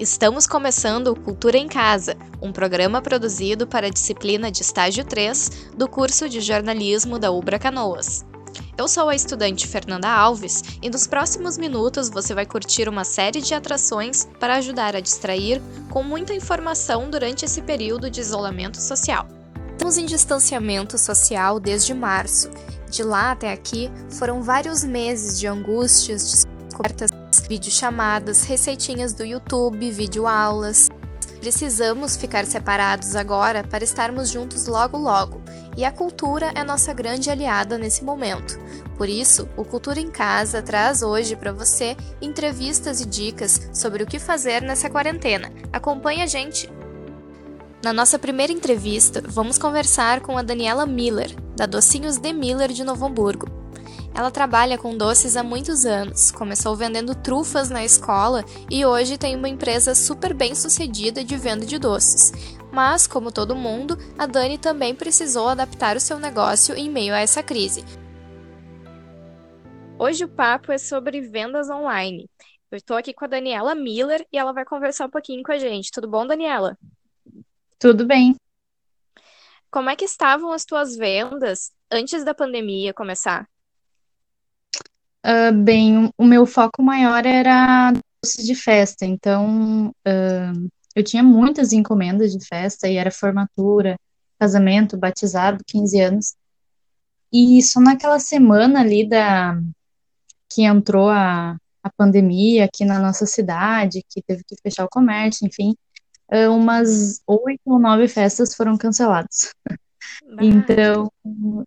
Estamos começando o Cultura em Casa, um programa produzido para a disciplina de estágio 3 do curso de jornalismo da Ubra Canoas. Eu sou a estudante Fernanda Alves e nos próximos minutos você vai curtir uma série de atrações para ajudar a distrair com muita informação durante esse período de isolamento social. Estamos em distanciamento social desde março. De lá até aqui foram vários meses de angústias, descobertas videochamadas, receitinhas do YouTube, videoaulas. Precisamos ficar separados agora para estarmos juntos logo logo, e a cultura é nossa grande aliada nesse momento. Por isso, o Cultura em Casa traz hoje para você entrevistas e dicas sobre o que fazer nessa quarentena. Acompanhe a gente! Na nossa primeira entrevista, vamos conversar com a Daniela Miller, da Docinhos de Miller de Novo Hamburgo. Ela trabalha com doces há muitos anos, começou vendendo trufas na escola e hoje tem uma empresa super bem sucedida de venda de doces. Mas, como todo mundo, a Dani também precisou adaptar o seu negócio em meio a essa crise. Hoje o papo é sobre vendas online. Eu estou aqui com a Daniela Miller e ela vai conversar um pouquinho com a gente. Tudo bom, Daniela? Tudo bem. Como é que estavam as tuas vendas antes da pandemia começar? Uh, bem, o meu foco maior era doces de festa, então uh, eu tinha muitas encomendas de festa e era formatura, casamento, batizado, 15 anos. E só naquela semana ali da que entrou a, a pandemia aqui na nossa cidade, que teve que fechar o comércio, enfim, uh, umas oito ou nove festas foram canceladas. Então,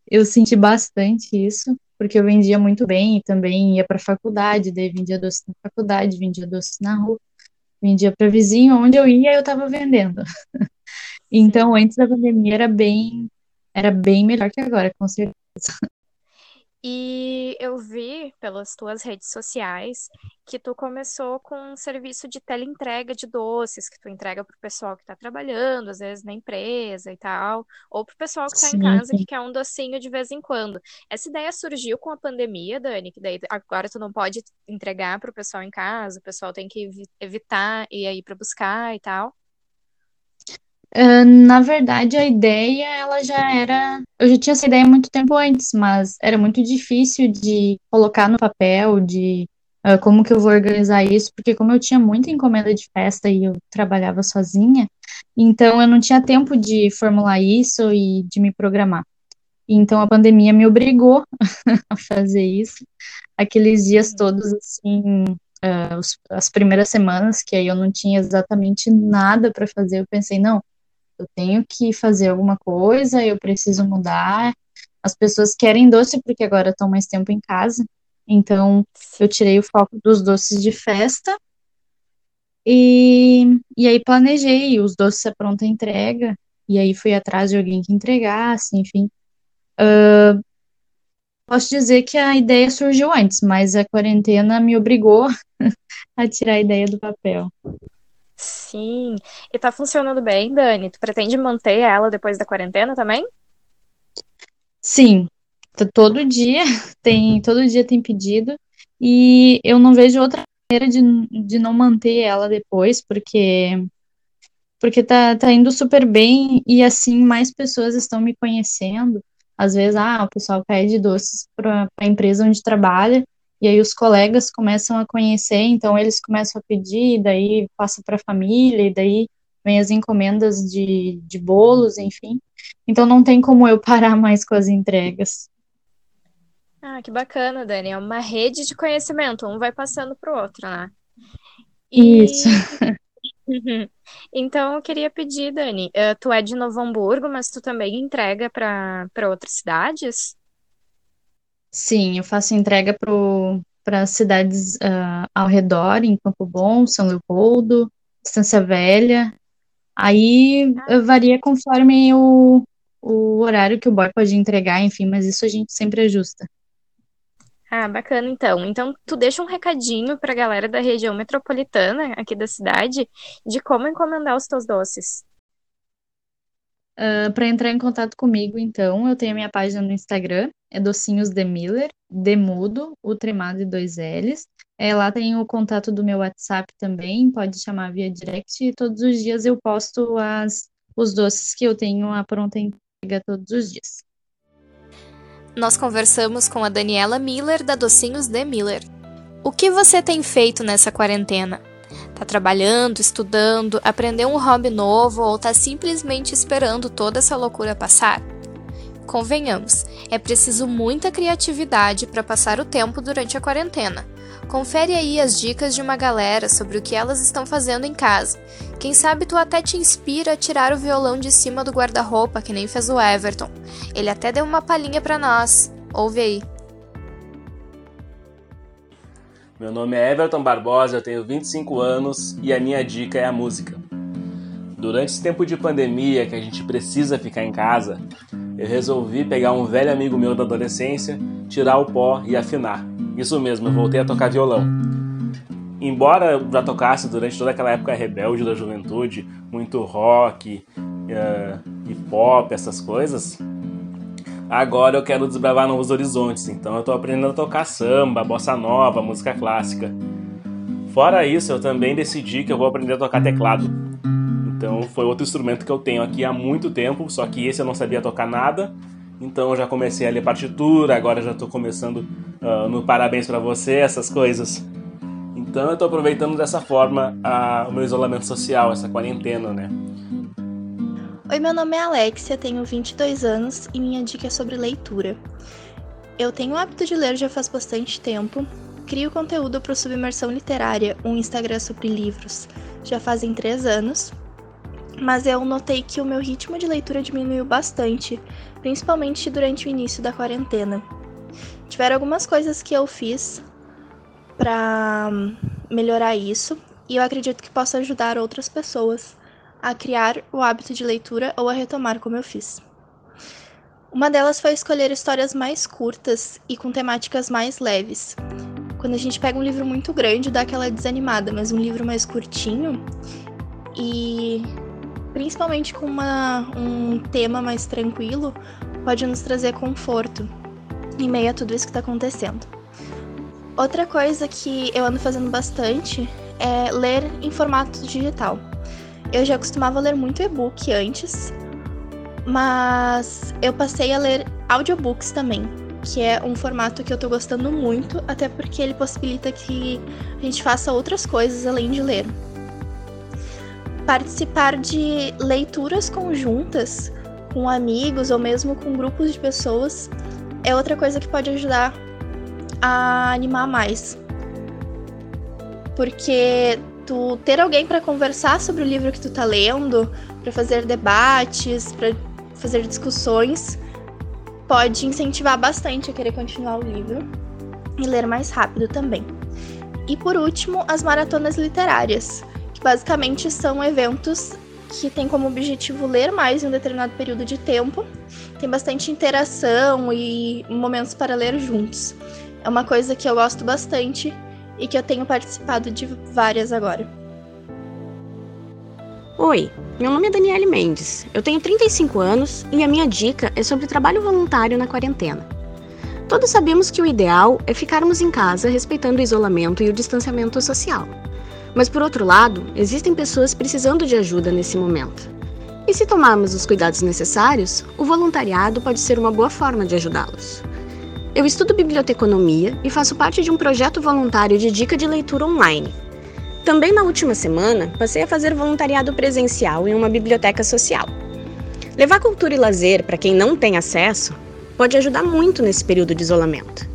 eu senti bastante isso porque eu vendia muito bem e também ia para a faculdade, daí vendia doce na faculdade, vendia doce na rua, vendia para vizinho, onde eu ia eu estava vendendo. então, antes da pandemia era bem era bem melhor que agora, com certeza. E eu vi pelas tuas redes sociais que tu começou com um serviço de teleentrega de doces, que tu entrega para o pessoal que está trabalhando, às vezes na empresa e tal, ou para o pessoal que está em casa que quer um docinho de vez em quando. Essa ideia surgiu com a pandemia, Dani, que daí agora tu não pode entregar para o pessoal em casa, o pessoal tem que evitar ir aí para buscar e tal. Uh, na verdade, a ideia, ela já era. Eu já tinha essa ideia muito tempo antes, mas era muito difícil de colocar no papel, de uh, como que eu vou organizar isso, porque como eu tinha muita encomenda de festa e eu trabalhava sozinha, então eu não tinha tempo de formular isso e de me programar. Então a pandemia me obrigou a fazer isso. Aqueles dias todos, assim, uh, as primeiras semanas, que aí eu não tinha exatamente nada para fazer, eu pensei, não eu tenho que fazer alguma coisa, eu preciso mudar. As pessoas querem doce porque agora estão mais tempo em casa. Então, eu tirei o foco dos doces de festa. E, e aí planejei os doces a pronta entrega. E aí fui atrás de alguém que entregasse, enfim. Uh, posso dizer que a ideia surgiu antes, mas a quarentena me obrigou a tirar a ideia do papel. Sim. E tá funcionando bem, Dani? Tu pretende manter ela depois da quarentena também? Sim. Todo dia tem, todo dia tem pedido e eu não vejo outra maneira de, de não manter ela depois, porque porque tá, tá indo super bem e assim mais pessoas estão me conhecendo. Às vezes, ah, o pessoal pede doces para a empresa onde trabalha e aí os colegas começam a conhecer, então eles começam a pedir, daí passa para a família, e daí vem as encomendas de, de bolos, enfim. Então não tem como eu parar mais com as entregas. Ah, que bacana, Dani. É uma rede de conhecimento, um vai passando para o outro, né? E... Isso. Então, eu queria pedir, Dani, uh, tu é de Novo Hamburgo, mas tu também entrega para outras cidades? Sim, eu faço entrega para cidades uh, ao redor, em Campo Bom, São Leopoldo, Estância Velha. Aí ah. varia conforme o, o horário que o boy pode entregar, enfim, mas isso a gente sempre ajusta. Ah, bacana então. Então, tu deixa um recadinho para a galera da região metropolitana aqui da cidade de como encomendar os teus doces. Uh, ah, para entrar em contato comigo, então, eu tenho a minha página no Instagram, é Docinhos de Miller, Demudo, o tremado e dois L's. É, lá tem o contato do meu WhatsApp também, pode chamar via direct, e todos os dias eu posto as, os doces que eu tenho a pronta entrega todos os dias. Nós conversamos com a Daniela Miller da Docinhos de Miller. O que você tem feito nessa quarentena? Tá trabalhando, estudando, aprendeu um hobby novo ou tá simplesmente esperando toda essa loucura passar? Convenhamos, é preciso muita criatividade para passar o tempo durante a quarentena. Confere aí as dicas de uma galera sobre o que elas estão fazendo em casa. Quem sabe tu até te inspira a tirar o violão de cima do guarda-roupa, que nem fez o Everton. Ele até deu uma palhinha para nós. Ouve aí. Meu nome é Everton Barbosa, eu tenho 25 anos e a minha dica é a música. Durante esse tempo de pandemia que a gente precisa ficar em casa, eu resolvi pegar um velho amigo meu da adolescência, tirar o pó e afinar. Isso mesmo, eu voltei a tocar violão. Embora eu já tocasse durante toda aquela época rebelde da juventude, muito rock, uh, hip hop, essas coisas, agora eu quero desbravar novos horizontes. Então eu estou aprendendo a tocar samba, bossa nova, música clássica. Fora isso, eu também decidi que eu vou aprender a tocar teclado. Então foi outro instrumento que eu tenho aqui há muito tempo, só que esse eu não sabia tocar nada. Então eu já comecei a ler partitura, agora já estou começando uh, no parabéns para você, essas coisas. Então eu estou aproveitando dessa forma a, o meu isolamento social, essa quarentena, né? Oi, meu nome é Alexia, tenho 22 anos e minha dica é sobre leitura. Eu tenho o hábito de ler já faz bastante tempo. Crio conteúdo para Submersão Literária, um Instagram sobre livros, já fazem 3 anos. Mas eu notei que o meu ritmo de leitura diminuiu bastante, principalmente durante o início da quarentena. Tiveram algumas coisas que eu fiz para melhorar isso e eu acredito que possa ajudar outras pessoas a criar o hábito de leitura ou a retomar como eu fiz. Uma delas foi escolher histórias mais curtas e com temáticas mais leves. Quando a gente pega um livro muito grande, dá aquela desanimada, mas um livro mais curtinho e principalmente com uma, um tema mais tranquilo, pode nos trazer conforto em meio a tudo isso que está acontecendo. Outra coisa que eu ando fazendo bastante é ler em formato digital. Eu já costumava ler muito e-book antes, mas eu passei a ler audiobooks também, que é um formato que eu tô gostando muito, até porque ele possibilita que a gente faça outras coisas além de ler. Participar de leituras conjuntas com amigos ou mesmo com grupos de pessoas é outra coisa que pode ajudar a animar mais. Porque tu ter alguém para conversar sobre o livro que tu tá lendo, para fazer debates, para fazer discussões, pode incentivar bastante a querer continuar o livro e ler mais rápido também. E por último, as maratonas literárias, basicamente são eventos que têm como objetivo ler mais em um determinado período de tempo tem bastante interação e momentos para ler juntos. É uma coisa que eu gosto bastante e que eu tenho participado de várias agora. Oi, meu nome é Daniele Mendes. Eu tenho 35 anos e a minha dica é sobre trabalho voluntário na quarentena. Todos sabemos que o ideal é ficarmos em casa respeitando o isolamento e o distanciamento social. Mas por outro lado, existem pessoas precisando de ajuda nesse momento. E se tomarmos os cuidados necessários, o voluntariado pode ser uma boa forma de ajudá-los. Eu estudo biblioteconomia e faço parte de um projeto voluntário de dica de leitura online. Também na última semana, passei a fazer voluntariado presencial em uma biblioteca social. Levar cultura e lazer para quem não tem acesso pode ajudar muito nesse período de isolamento.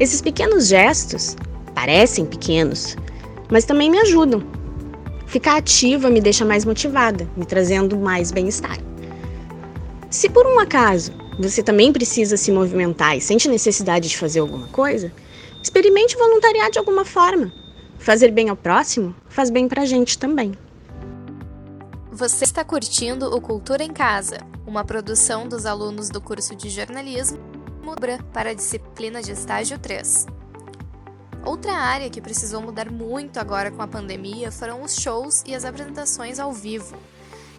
Esses pequenos gestos parecem pequenos, mas também me ajudam Ficar ativa me deixa mais motivada, me trazendo mais bem-estar. Se por um acaso você também precisa se movimentar e sente necessidade de fazer alguma coisa, experimente voluntariar de alguma forma. Fazer bem ao próximo faz bem pra gente também. Você está curtindo o Cultura em Casa, uma produção dos alunos do curso de jornalismo para a disciplina de estágio 3. Outra área que precisou mudar muito agora com a pandemia foram os shows e as apresentações ao vivo.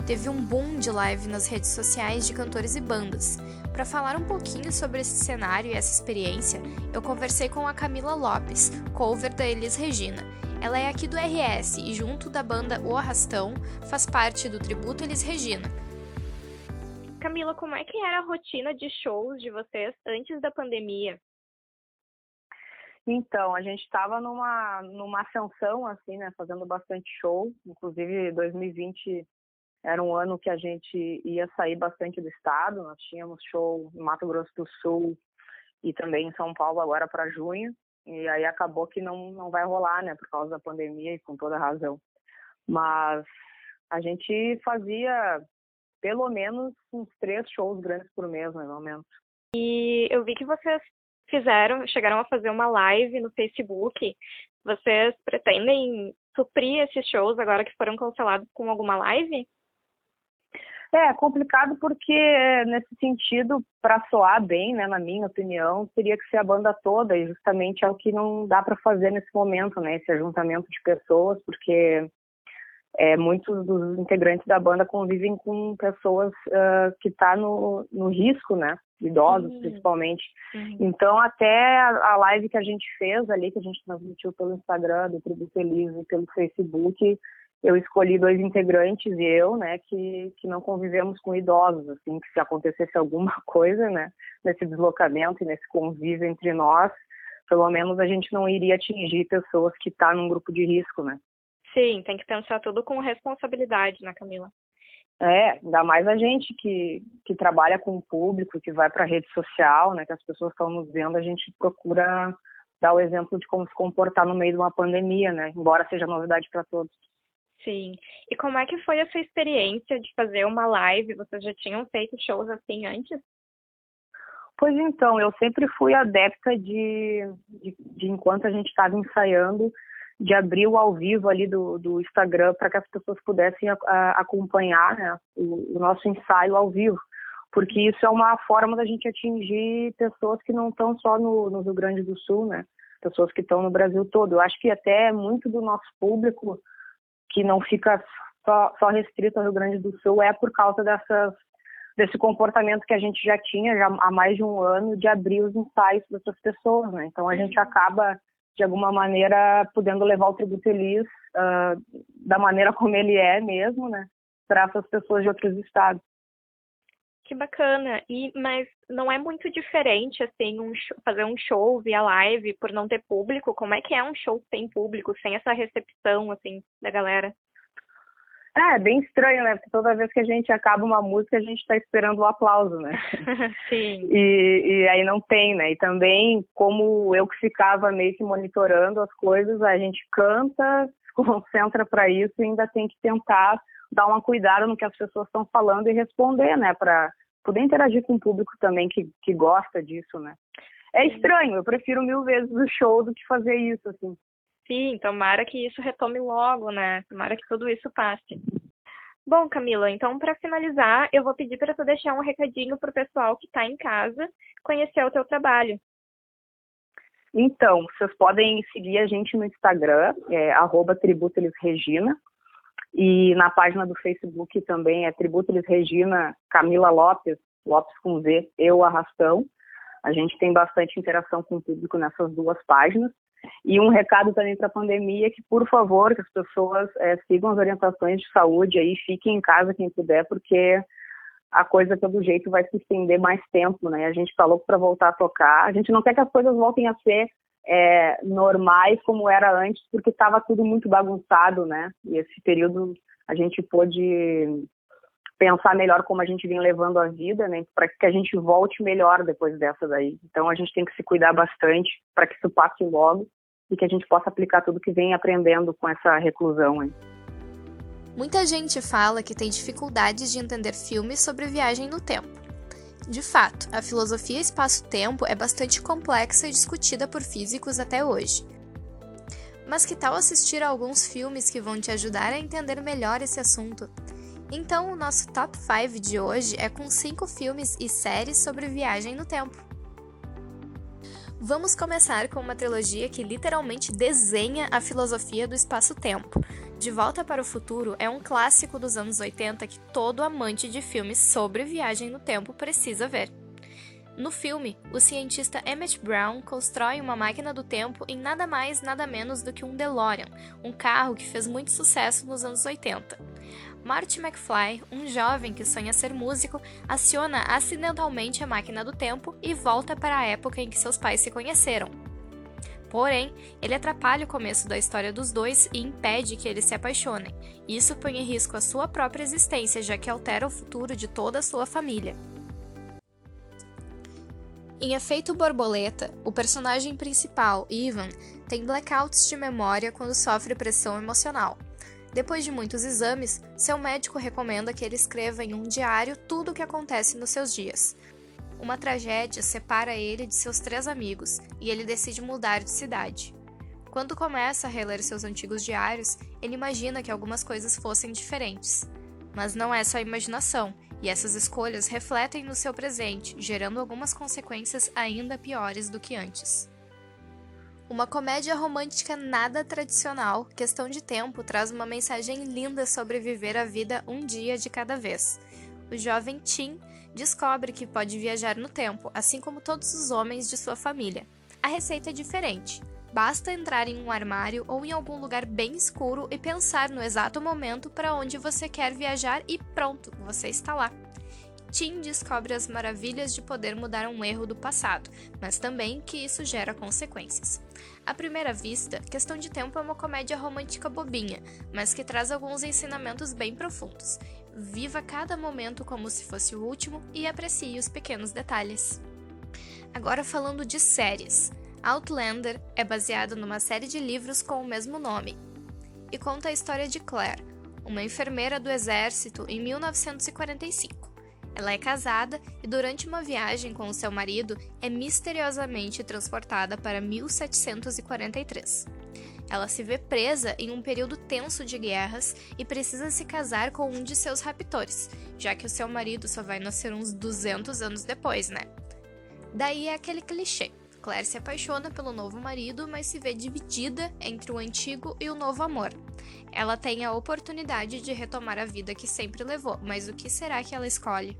Teve um boom de live nas redes sociais de cantores e bandas, Para falar um pouquinho sobre esse cenário e essa experiência, eu conversei com a Camila Lopes, cover da Elis Regina. Ela é aqui do RS e, junto da banda O Arrastão, faz parte do tributo Elis Regina. Camila, como é que era a rotina de shows de vocês antes da pandemia? Então, a gente estava numa, numa ascensão, assim, né, fazendo bastante show. Inclusive, 2020 era um ano que a gente ia sair bastante do estado. Nós tínhamos show em Mato Grosso do Sul e também em São Paulo agora para junho. E aí acabou que não, não vai rolar, né, por causa da pandemia e com toda razão. Mas a gente fazia pelo menos uns três shows grandes por mês, ou menos. E eu vi que vocês fizeram, chegaram a fazer uma live no Facebook. Vocês pretendem suprir esses shows agora que foram cancelados com alguma live? É, complicado porque nesse sentido, para soar bem, né, na minha opinião, teria que ser a banda toda e justamente é o que não dá para fazer nesse momento, né, esse ajuntamento de pessoas, porque é, muitos dos integrantes da banda convivem com pessoas uh, que estão tá no, no risco, né? Idosos, uhum. principalmente. Uhum. Então, até a, a, live que a gente fez ali, que a gente transmitiu pelo Instagram, do Tribo Feliz e pelo Facebook, eu escolhi dois integrantes e eu, né, que, que não convivemos com idosos, assim, que se acontecesse alguma coisa, né, nesse deslocamento e nesse convívio entre nós, pelo menos a gente não iria atingir pessoas que estão tá num grupo de risco, né. Sim, tem que pensar tudo com responsabilidade, né, Camila? É, ainda mais a gente que, que trabalha com o público, que vai para a rede social, né, que as pessoas estão nos vendo, a gente procura dar o exemplo de como se comportar no meio de uma pandemia, né, embora seja novidade para todos. Sim. E como é que foi a sua experiência de fazer uma live? Vocês já tinham feito shows assim antes? Pois então, eu sempre fui adepta de, de, de enquanto a gente estava ensaiando, de abrir o ao vivo ali do, do Instagram para que as pessoas pudessem a, a, acompanhar né, o, o, nosso ensaio ao vivo, porque isso é uma forma da gente atingir pessoas que não estão só no, no Rio Grande do Sul, né? Pessoas que estão no Brasil todo. Eu acho que até muito do nosso público que não fica só, só restrito ao Rio Grande do Sul é por causa dessas desse comportamento que a gente já tinha já há mais de um ano de abrir os ensaios dessas pessoas, né? Então a gente acaba de alguma maneira podendo levar o tributo feliz uh, da maneira como ele é mesmo, né, para essas pessoas de outros estados. Que bacana. E mas não é muito diferente assim um show, fazer um show via live por não ter público? Como é que é um show sem público, sem essa recepção assim da galera? É, bem estranho, né? Porque toda vez que a gente acaba uma música, a gente está esperando o aplauso, né? Sim. E, e aí não tem, né? E também, como eu que ficava meio que monitorando as coisas, a gente canta, se concentra para isso e ainda tem que tentar dar uma cuidada no que as pessoas estão falando e responder, né? Para poder interagir com o público também que, que gosta disso, né? É estranho, eu prefiro mil vezes o show do que fazer isso, assim. Sim, tomara que isso retome logo, né? Tomara que tudo isso passe. Bom, Camila, então para finalizar, eu vou pedir para tu deixar um recadinho para o pessoal que está em casa conhecer o teu trabalho. Então, vocês podem seguir a gente no Instagram, é Tributelisregina, e na página do Facebook também é Tributelis Regina Camila Lopes, Lopes com Z, eu arrastão. A gente tem bastante interação com o público nessas duas páginas. E um recado também para a pandemia que, por favor, que as pessoas é, sigam as orientações de saúde aí, fiquem em casa quem puder, porque a coisa pelo jeito vai se estender mais tempo, né? A gente está louco para voltar a tocar. A gente não quer que as coisas voltem a ser é, normais como era antes, porque estava tudo muito bagunçado, né? E esse período a gente pôde pensar melhor como a gente vem levando a vida, né? Para que a gente volte melhor depois dessa daí. Então a gente tem que se cuidar bastante para que isso passe logo e que a gente possa aplicar tudo que vem aprendendo com essa reclusão. Hein? Muita gente fala que tem dificuldades de entender filmes sobre viagem no tempo. De fato, a filosofia espaço-tempo é bastante complexa e discutida por físicos até hoje. Mas que tal assistir a alguns filmes que vão te ajudar a entender melhor esse assunto? Então, o nosso top 5 de hoje é com 5 filmes e séries sobre viagem no tempo. Vamos começar com uma trilogia que literalmente desenha a filosofia do espaço-tempo. De Volta para o Futuro é um clássico dos anos 80 que todo amante de filmes sobre viagem no tempo precisa ver. No filme, o cientista Emmett Brown constrói uma máquina do tempo em nada mais, nada menos do que um DeLorean, um carro que fez muito sucesso nos anos 80. Marty McFly, um jovem que sonha ser músico, aciona acidentalmente a máquina do tempo e volta para a época em que seus pais se conheceram. Porém, ele atrapalha o começo da história dos dois e impede que eles se apaixonem. Isso põe em risco a sua própria existência, já que altera o futuro de toda a sua família. Em Efeito Borboleta, o personagem principal, Ivan, tem blackouts de memória quando sofre pressão emocional. Depois de muitos exames, seu médico recomenda que ele escreva em um diário tudo o que acontece nos seus dias. Uma tragédia separa ele de seus três amigos e ele decide mudar de cidade. Quando começa a reler seus antigos diários, ele imagina que algumas coisas fossem diferentes. Mas não é só imaginação, e essas escolhas refletem no seu presente, gerando algumas consequências ainda piores do que antes. Uma comédia romântica nada tradicional, Questão de Tempo, traz uma mensagem linda sobre viver a vida um dia de cada vez. O jovem Tim descobre que pode viajar no tempo, assim como todos os homens de sua família. A receita é diferente. Basta entrar em um armário ou em algum lugar bem escuro e pensar no exato momento para onde você quer viajar e pronto, você está lá. Tim descobre as maravilhas de poder mudar um erro do passado, mas também que isso gera consequências. À primeira vista, Questão de Tempo é uma comédia romântica bobinha, mas que traz alguns ensinamentos bem profundos. Viva cada momento como se fosse o último e aprecie os pequenos detalhes. Agora falando de séries. Outlander é baseado numa série de livros com o mesmo nome e conta a história de Claire, uma enfermeira do exército em 1945. Ela é casada e, durante uma viagem com seu marido, é misteriosamente transportada para 1743. Ela se vê presa em um período tenso de guerras e precisa se casar com um de seus raptores, já que o seu marido só vai nascer uns 200 anos depois, né? Daí é aquele clichê. Claire se apaixona pelo novo marido, mas se vê dividida entre o antigo e o novo amor. Ela tem a oportunidade de retomar a vida que sempre levou, mas o que será que ela escolhe?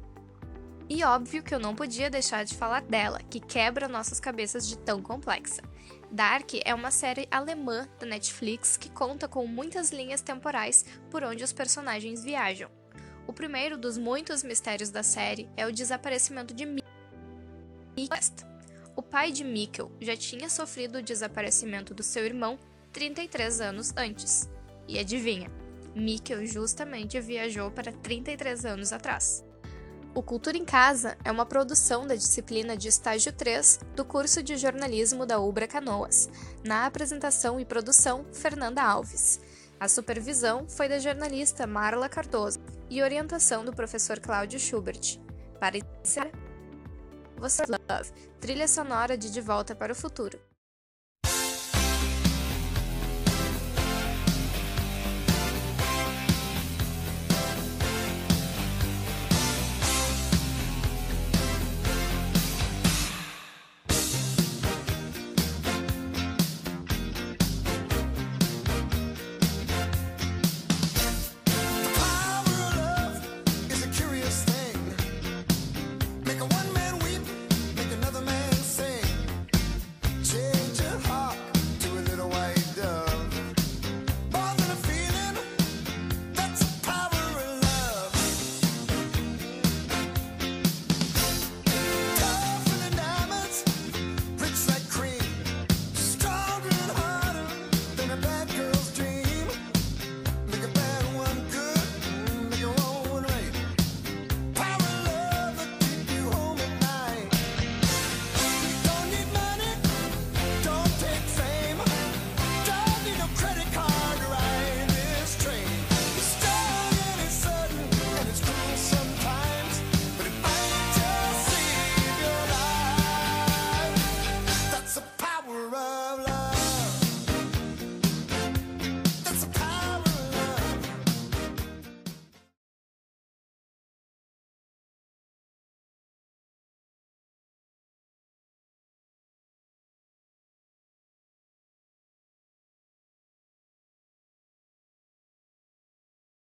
E óbvio que eu não podia deixar de falar dela, que quebra nossas cabeças de tão complexa. Dark é uma série alemã da Netflix que conta com muitas linhas temporais por onde os personagens viajam. O primeiro dos muitos mistérios da série é o desaparecimento de Mickey West. O pai de Mikkel já tinha sofrido o desaparecimento do seu irmão 33 anos antes. E adivinha, Mikkel justamente viajou para 33 anos atrás. O Cultura em Casa é uma produção da disciplina de estágio 3 do curso de jornalismo da Ubra Canoas. Na apresentação e produção, Fernanda Alves. A supervisão foi da jornalista Marla Cardoso e orientação do professor Cláudio Schubert. Para iniciar, você Love, trilha sonora de De Volta para o Futuro.